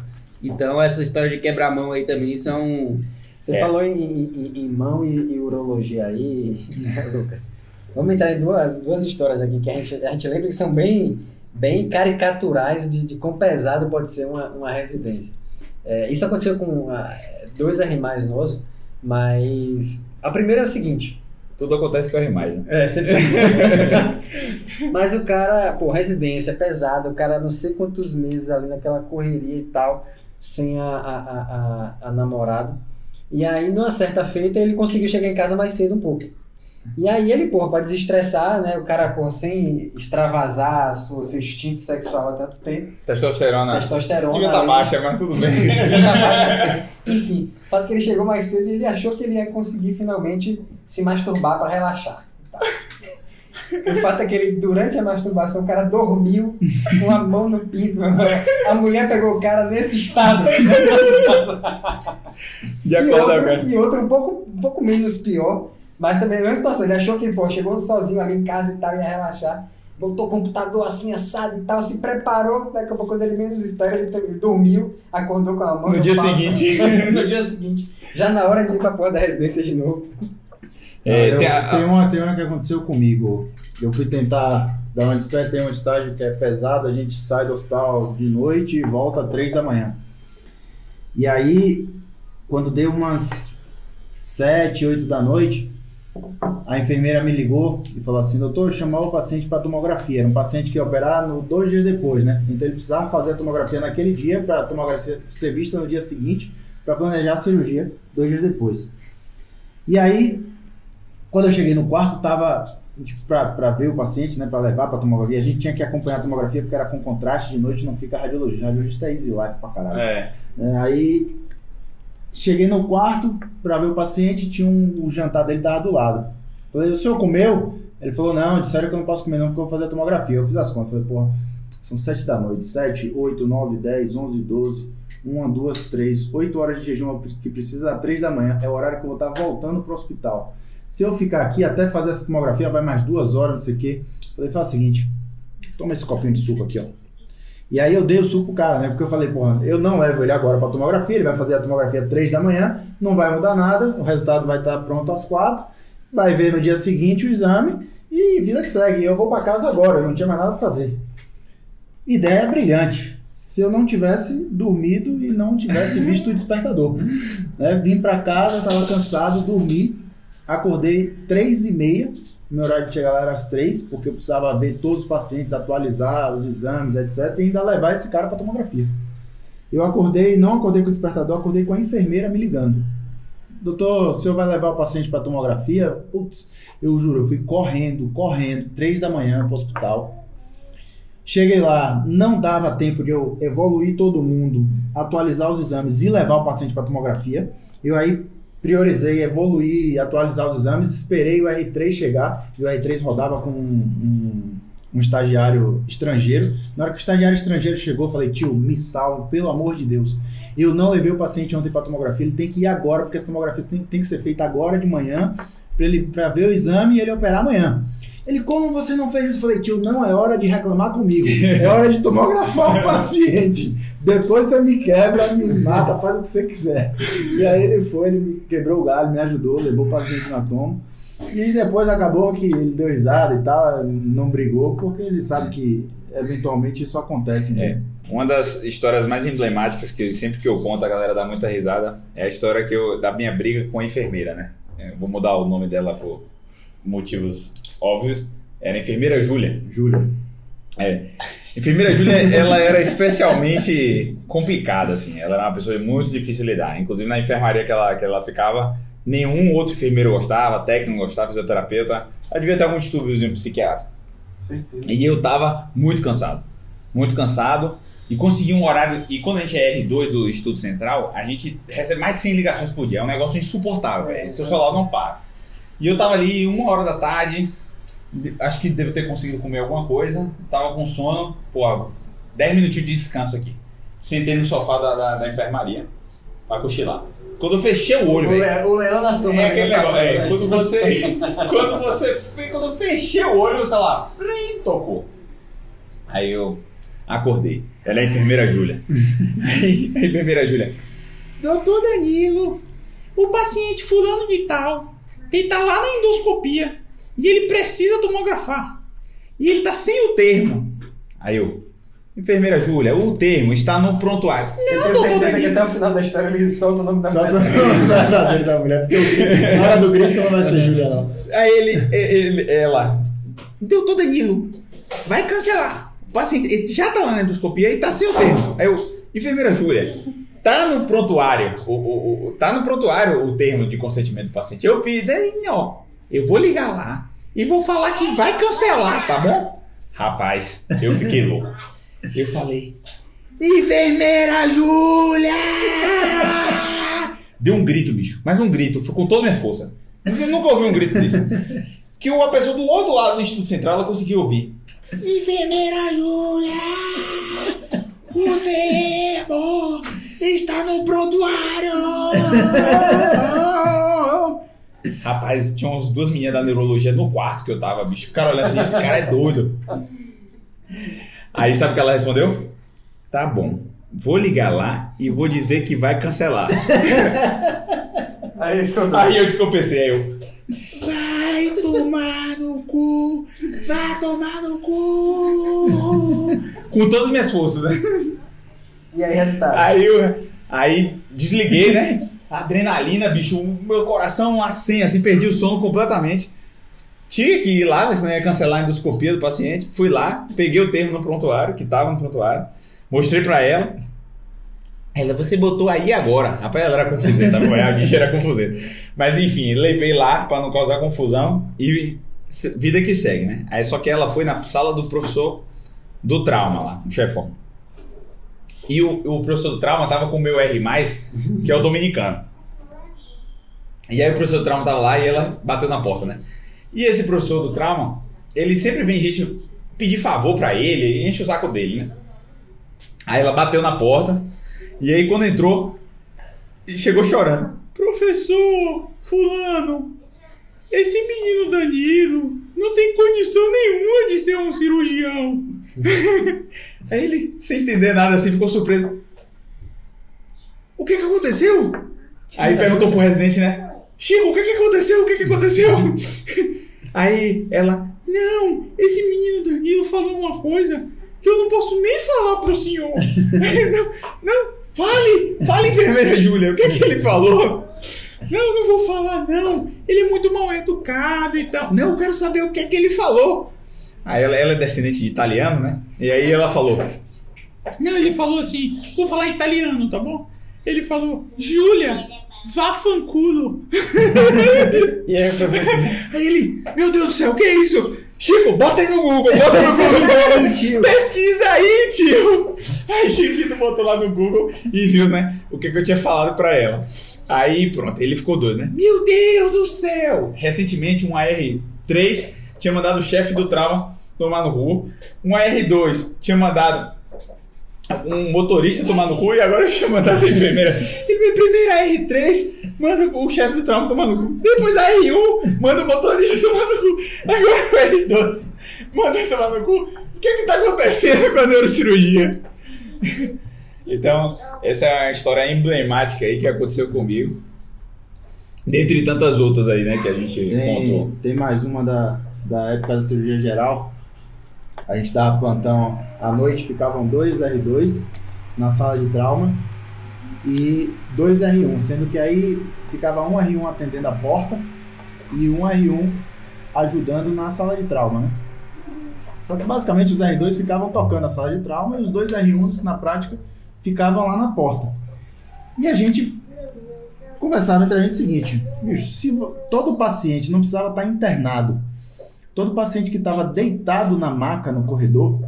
Então essa história de quebra-mão aí também são. Você É. falou em, em- em mão e, e urologia aí, né, Lucas. Vamos entrar em duas, duas histórias aqui que a gente, a gente lembra que são bem, bem caricaturais de, de quão pesado pode ser uma, uma residência. É, isso aconteceu com ah, dois animais nossos, mas a primeira é o seguinte. Tudo acontece com a mais, né? É, sempre. mas o cara, pô, residência pesada, o cara não sei quantos meses ali naquela correria e tal, sem a, a, a, a, a namorada. E aí, numa certa feita, ele conseguiu chegar em casa mais cedo um pouco. E aí ele, porra, pra desestressar, né? O cara, porra, sem extravasar sua, seu instinto sexual há tanto tempo. Testosterona. Testosterona. Devia tá aí- baixa, mas tudo bem. Enfim, o fato é que ele chegou mais cedo e ele achou que ele ia conseguir finalmente se masturbar para relaxar. Tá? O fato é que ele, durante a masturbação, o cara dormiu com a mão no pinto. A mulher pegou o cara nesse estado. E E acorda outro, agora. e outro um, pouco, um pouco menos pior, mas também a mesma situação. Ele achou que, pô, chegou sozinho ali em casa e tal, ia relaxar. Botou o computador assim, assado e tal, se preparou. Daqui a pouco, quando ele menos espera, ele, ele dormiu, acordou com a mão No dia pau. seguinte. no dia seguinte. Já na hora de ir pra porra da residência de novo. É, Eu- tem a- tem, uma, tem uma que aconteceu comigo. Eu fui tentar dar uma espécie, tem um estágio que é pesado, a gente sai do hospital de noite e volta às três da manhã. E aí, quando deu umas sete, oito da noite, a enfermeira me ligou e falou assim, doutor, chamar o paciente para tomografia. Era um paciente que ia operar no, dois dias depois, né? Então ele precisava fazer a tomografia naquele dia para a tomografia ser vista no dia seguinte para planejar a cirurgia dois dias depois. E aí, quando eu cheguei no quarto, tava tipo, para ver o paciente, né, para levar para tomografia. A gente tinha que acompanhar a tomografia porque era com contraste, de noite não fica radiologista. Radiologista é easy life pra caralho. É. É, aí cheguei no quarto para ver o paciente, tinha um, o jantar dele tava do lado. Falei, o senhor comeu? Ele falou, não, disseram que eu não posso comer não porque eu vou fazer a tomografia. Eu fiz as contas, falei, porra, são sete da noite, sete, oito, nove, dez, onze, doze, uma, duas, três, oito horas de jejum que precisa às três da manhã, é o horário que eu vou estar voltando pro hospital. Se eu ficar aqui até fazer essa tomografia, vai mais duas horas, não sei o quê. Falei, faz o seguinte, toma esse copinho de suco aqui, ó. E aí eu dei o suco pro cara, né? Porque eu falei, porra, eu não levo ele agora pra tomografia, ele vai fazer a tomografia às 3 da manhã, não vai mudar nada, o resultado vai estar pronto às 4, vai ver no dia seguinte o exame e vida que segue. Eu vou pra casa agora, eu não tinha mais nada a fazer. Ideia brilhante. Se eu não tivesse dormido e não tivesse visto o despertador. né? Vim pra casa, tava cansado, dormi, acordei 3 e meia, meu horário de chegar lá era às três, porque eu precisava ver todos os pacientes, atualizar os exames, etc. E ainda levar esse cara para tomografia. Eu acordei, não acordei com o despertador, acordei com a enfermeira me ligando. Doutor, o senhor vai levar o paciente para tomografia? Putz, eu juro, eu fui correndo, correndo, três da manhã para o hospital. Cheguei lá, não dava tempo de eu evoluir todo mundo, atualizar os exames e levar o paciente para tomografia. Eu aí priorizei evoluir e atualizar os exames, esperei o R3 chegar, e o R3 rodava com um, um, estagiário estrangeiro. Na hora que o estagiário estrangeiro chegou, falei, tio, me salve, pelo amor de Deus. Eu não levei o paciente ontem para tomografia, ele tem que ir agora, porque essa tomografia tem, tem que ser feita agora de manhã, para ele pra ver o exame e ele operar amanhã. Ele, como você não fez isso? Eu falei, tio, não é hora de reclamar comigo, é hora de tomografar o paciente. Depois você me quebra, me mata, faz o que você quiser. E aí ele foi, ele me quebrou o galho, me ajudou, levou o paciente na tomo. E depois acabou que ele deu risada e tal, não brigou, porque ele sabe que eventualmente isso acontece mesmo. Uma das histórias mais emblemáticas que sempre que eu conto a galera dá muita risada é a história que eu, da minha briga com a enfermeira, né? Eu vou mudar o nome dela por motivos óbvios. Era a enfermeira Júlia. Júlia. É. A enfermeira Júlia, ela era especialmente complicada, assim. Ela era uma pessoa muito difícil de lidar. Inclusive na enfermaria que ela, que ela ficava, nenhum outro enfermeiro gostava, técnico gostava, fisioterapeuta. Ela devia ter algum distúrbio psiquiátrico. Certeza. E eu tava muito cansado. Muito cansado. E consegui um horário. E quando a gente é R2 do Instituto Central, a gente recebe mais de 100 ligações por dia. É um negócio insuportável, velho. Seu celular não para. E eu tava ali uma hora da tarde. de- Acho que devo ter conseguido comer alguma coisa. Tava com sono. Pô, 10 minutinhos de descanso aqui. Sentei no sofá da, da, da enfermaria pra cochilar. Quando eu fechei o olho, O, velho. o leão na sombra. É aquele dessa negócio. É, quando né? você. quando você. Quando eu fechei o olho, sei lá, plim, tocou. Aí eu acordei. Ela é a enfermeira Júlia. A enfermeira Júlia. Doutor Danilo, o paciente fulano de tal, ele tá lá na endoscopia e ele precisa tomografar. E ele tá sem o termo. Aí eu, enfermeira Júlia, o termo está no prontuário. Eu tenho certeza que até o final da história ele solta o nome da pra mulher. não verdadeiro da mulher, porque o na hora do grito não vai ser Júlia, não. Aí ele, ele, ela, doutor Danilo, vai cancelar. O paciente ele já tá na endoscopia e tá sem o termo. Aí eu, enfermeira Júlia, tá no prontuário, o, o, o- tá no prontuário o termo de consentimento do paciente. Eu fiz, daí, ó, eu vou ligar lá e vou falar que vai cancelar, tá bom? Rapaz, eu fiquei louco. Eu falei, enfermeira Júlia! Deu um grito, bicho, mas um grito, foi com toda a minha força. Eu nunca ouvi um grito desse. Que uma pessoa do outro lado do Instituto Central ela conseguiu ouvir. Enfermeira Júlia! O termo está no prontuário! Rapaz, tinha umas duas meninas da neurologia no quarto que eu tava, bicho. Ficaram olhando assim, esse cara é doido. Aí sabe o que ela respondeu? Tá bom, vou ligar lá e vou dizer que vai cancelar. Aí Aí eu descompensei, aí eu. Vai tomar no cu! Vai tomar no cu! Com todas as minhas forças, né? E aí, resultado? Aí eu. Aí desliguei, né? Adrenalina, bicho, meu coração assim, assim, perdi o sono completamente. Tinha que ir lá, ia cancelar a endoscopia do paciente. Fui lá, peguei o termo no prontuário, que tava no prontuário, mostrei pra ela. Ela, você botou aí agora. Rapaz, ela era confuseta, a bicha era confuseta. Mas enfim, levei lá pra não causar confusão e vida que segue, né? Aí só que ela foi na sala do professor do trauma lá, o chefão. E o, o professor do trauma tava com o meu R, que é o dominicano. E aí o professor do trauma tava lá e ela bateu na porta, né? E esse professor do trauma, ele sempre vem gente pedir favor pra ele, enche o saco dele, né? Aí ela bateu na porta, e aí quando entrou, chegou chorando. Professor, fulano, esse menino Danilo não tem condição nenhuma de ser um cirurgião. Aí ele, sem entender nada assim, ficou surpreso. O que que aconteceu? Aí perguntou pro residente, né? Chico, o que que aconteceu? O que que aconteceu? Aí ela, não, esse menino Danilo falou uma coisa que eu não posso nem falar pro senhor. não, não, fale, fale, enfermeira Júlia, o que que ele falou? Não, não vou falar não, ele é muito mal educado e tal. Não, eu quero saber o que que ele falou. Aí ela, ela é descendente de italiano, né? E aí ela falou, não, ele falou assim, vou falar italiano, tá bom? Ele falou, Júlia, vá fanculo. E aí, professor? Aí ele, meu Deus do céu, o que é isso? Chico, bota aí no Google, bota no Google. Pesquisa aí, tio. Aí Chiquito botou lá no Google e viu, né, o que, que eu tinha falado pra ela. Aí pronto, ele ficou doido, né? Meu Deus do céu! Recentemente um AR3 tinha mandado o chefe do trauma tomar no cu. Um AR2 tinha mandado um motorista tomar no cu e agora tinha mandado a enfermeira. E primeiro a R3 manda o chefe do trauma tomar no cu. Depois a R1 manda o motorista tomar no cu. Agora o R2 manda tomar no cu. O que é que tá acontecendo com a neurocirurgia? Então, essa é uma história emblemática aí que aconteceu comigo. Dentre tantas outras aí, né, que a gente contou. Tem, tem mais uma da, da época da cirurgia geral. A gente dava plantão à noite, ficavam dois R2 na sala de trauma e dois R1, sendo que aí ficava um R1 atendendo a porta e um R1 ajudando na sala de trauma, né? Só que basicamente os R2 ficavam tocando a sala de trauma e os dois R1s na prática ficavam lá na porta. E a gente conversava entre a gente o seguinte: se todo paciente não precisava estar internado, todo paciente que estava deitado na maca no corredor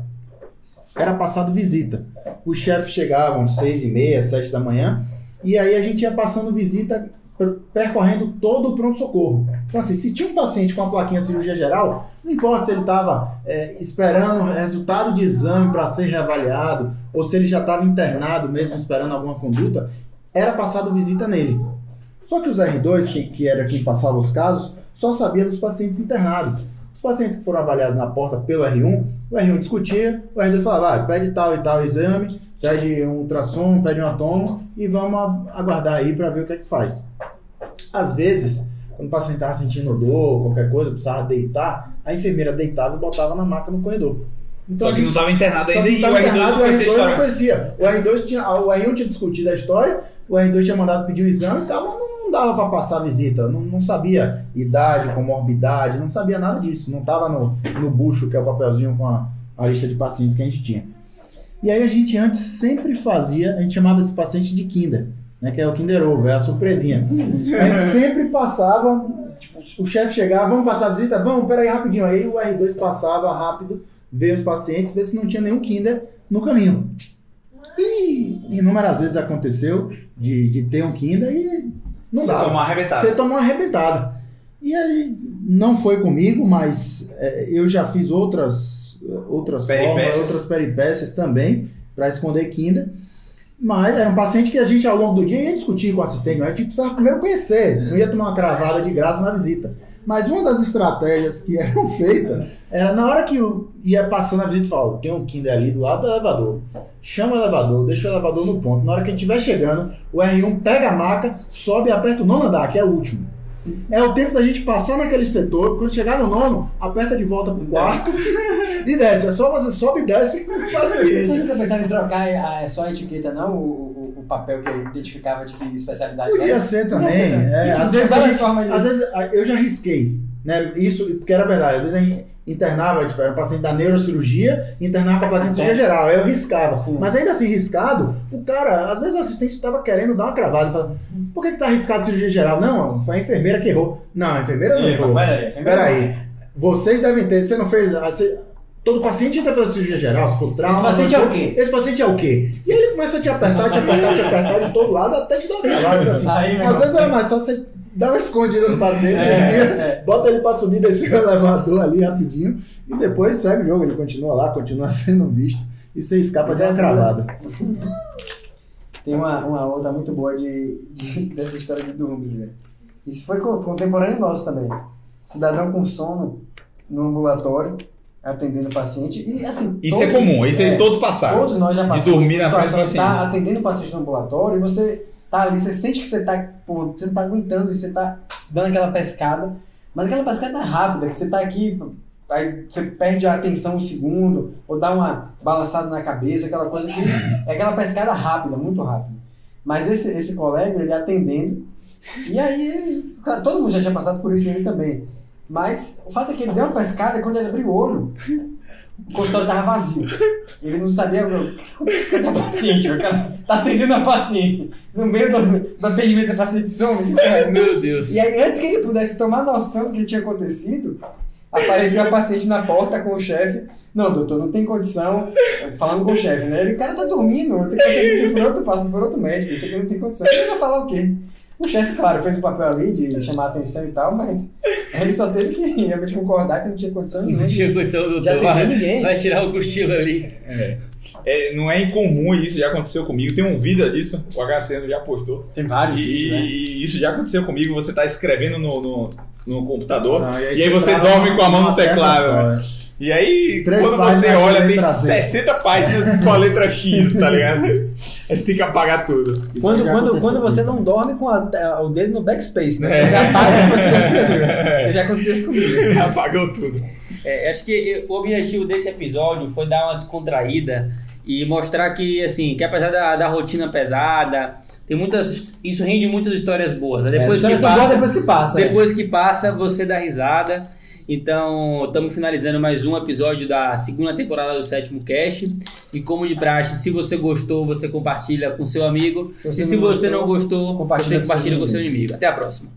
era passado visita. Os chefes chegavam às seis e meia, sete da manhã, e aí a gente ia passando visita per- percorrendo todo o pronto-socorro. Então, assim, se tinha um paciente com a plaquinha cirurgia geral, não importa se ele estava esperando o resultado de exame para ser reavaliado, ou se ele já estava internado mesmo esperando alguma conduta, era passado visita nele. Só que os R2, que, que era quem passava os casos, só sabia dos pacientes internados. Os pacientes que foram avaliados na porta pelo R1, o R1 discutia, o R2 falava, ah, pede tal e tal exame, pede um ultrassom, pede um tomo e vamos aguardar aí para ver o que é que faz. Às vezes, quando o paciente estava sentindo dor, qualquer coisa, precisava deitar, a enfermeira deitava e botava na maca no corredor. Então, Só que não estava internado ainda e o tava R2 internado, não o conhecia a R2 não história. conhecia. O R2 tinha, o R1 tinha discutido a história, o R2 tinha mandado pedir um exame e tal, mas não, dava para passar visita. Não, não sabia idade, comorbidade, não sabia nada disso. Não estava no, no bucho, que é o papelzinho com a, a lista de pacientes que a gente tinha. E aí a gente antes sempre fazia, a gente chamava esse paciente de Kinder, né, que é o Kinder Ovo, é a surpresinha. A gente sempre passava, tipo, o chefe chegava, vamos passar a visita? Vamos, peraí rapidinho. Aí o R2 passava rápido, ver os pacientes, ver se não tinha nenhum Kinder no caminho. E inúmeras vezes aconteceu de, de ter um Kinder e não Você dava. tomou uma arrebentada. Você tomou uma arrebentada. E aí, não foi comigo, mas é, eu já fiz outras, outras Peripécias. formas, outras peripécias também, para esconder Kinder. Mas era um paciente que a gente, ao longo do dia, ia discutir com o assistente, mas a gente precisava primeiro conhecer, não ia tomar uma cravada de graça na visita. Mas uma das estratégias que eram feitas era na hora que ia passando a visita, falava, tem um Kinder ali do lado do elevador. Chama o elevador, deixa o elevador no ponto. Na hora que gente estiver chegando, o R1 pega a maca, sobe e aperta o nono andar, que é o último. É o tempo da gente passar naquele setor, quando chegar no nono, aperta de volta pro quarto e desce. É só você sobe e desce com o Você nunca pensava em trocar a, só a etiqueta, não? O, o, o papel que identificava de que especialidade Podia era? ser Podia também. ser, né? é, às vezes, às vezes eu já risquei. Né? Isso, porque era verdade. Às vezes internava, tipo, era um paciente da neurocirurgia, internava com a plaquinha de cirurgia geral. Aí eu riscava. Sim. Mas ainda assim, riscado, o cara, às vezes o assistente estava querendo dar uma cravada. Falava, por que, que tá riscado cirurgia geral? Não, foi a enfermeira que errou. Não, a enfermeira não errou. Peraí, Peraí. Vocês devem ter, você não fez. ah, todo paciente entra pela cirurgia geral, se for trauma. Esse paciente é o quê? Esse paciente é o quê? E aí ele começa a te apertar, te apertar, te apertar de todo lado até te dar uma assim, Aí, às vezes era mais fácil você dar uma escondida no paciente, É, desvia, é. bota ele pra subir, descer o elevador ali rapidinho e depois segue o jogo. Ele continua lá, continua sendo visto e você escapa de uma cravada. Tem uma, uma outra muito boa de, de- dessa história de dormir, velho. Isso foi co- contemporâneo nosso também. Cidadão com sono no ambulatório, atendendo o paciente. E assim. Isso é comum, isso aí todos passaram. Todos nós já De passamos. dormir na frente do de paciente. Tá atendendo o paciente no ambulatório e você tá ali, você sente que você tá, pô, você não tá aguentando, você tá dando aquela pescada, mas aquela pescada é rápida, que você tá aqui, aí você perde a atenção um segundo, ou dá uma balançada na cabeça, aquela coisa que é aquela pescada rápida, muito rápida. Mas esse, esse colega, ele atendendo, e aí ele, todo mundo já tinha passado por isso e ele também. Mas o fato é que ele deu uma pescada e quando ele abriu o olho, o consultório tava vazio. Ele não sabia meu, cadê a paciente, o cara tá atendendo a paciente. No meio do, do atendimento da paciente some, que porra é essa? Meu Deus. E aí, antes que ele pudesse tomar noção do que tinha acontecido, apareceu a paciente na porta com o chefe. Não, doutor, não tem condição. Falando com o chefe, né? Ele, o cara tá dormindo, eu tenho que atender por outro passo, por outro médico. Isso aqui não tem condição. Ele vai falar o quê? O chefe, claro, fez o papel ali de chamar a atenção e tal, mas ele só teve que realmente concordar que não tinha condição nenhuma. Não tinha condição, doutor. Já atendeu Vai, ninguém. vai tirar o cochilo ali. É, não é incomum isso, já aconteceu comigo. Tem um vídeo disso, o HCN já postou. Tem vários E, vídeos, né? e isso já aconteceu comigo. Você tá escrevendo no, no, no computador Não, e aí você trava dorme com a mão no uma tecla teclado. É. E aí, Três quando você olha, tem letra Z. 60 páginas com a letra X, tá ligado? Aí você tem que apagar tudo. Isso Quando, quando, quando você não dorme com a- o dedo no backspace, né? É. Você apaga o que você já escreveu. Já aconteceu isso comigo. Apagou tudo. É, acho que o objetivo desse episódio foi dar uma descontraída e mostrar que, assim, que apesar da, da rotina pesada, tem muitas. Isso rende muitas histórias boas. né? Depois, É, que passa, depois que passa. é. depois que passa, você dá risada. Então, estamos finalizando mais um episódio da segunda temporada do sétimo cast. E como de praxe, se você gostou, você compartilha com seu amigo. Se e se você não gostou, compartilha você com compartilha com seu inimigo. Até a próxima.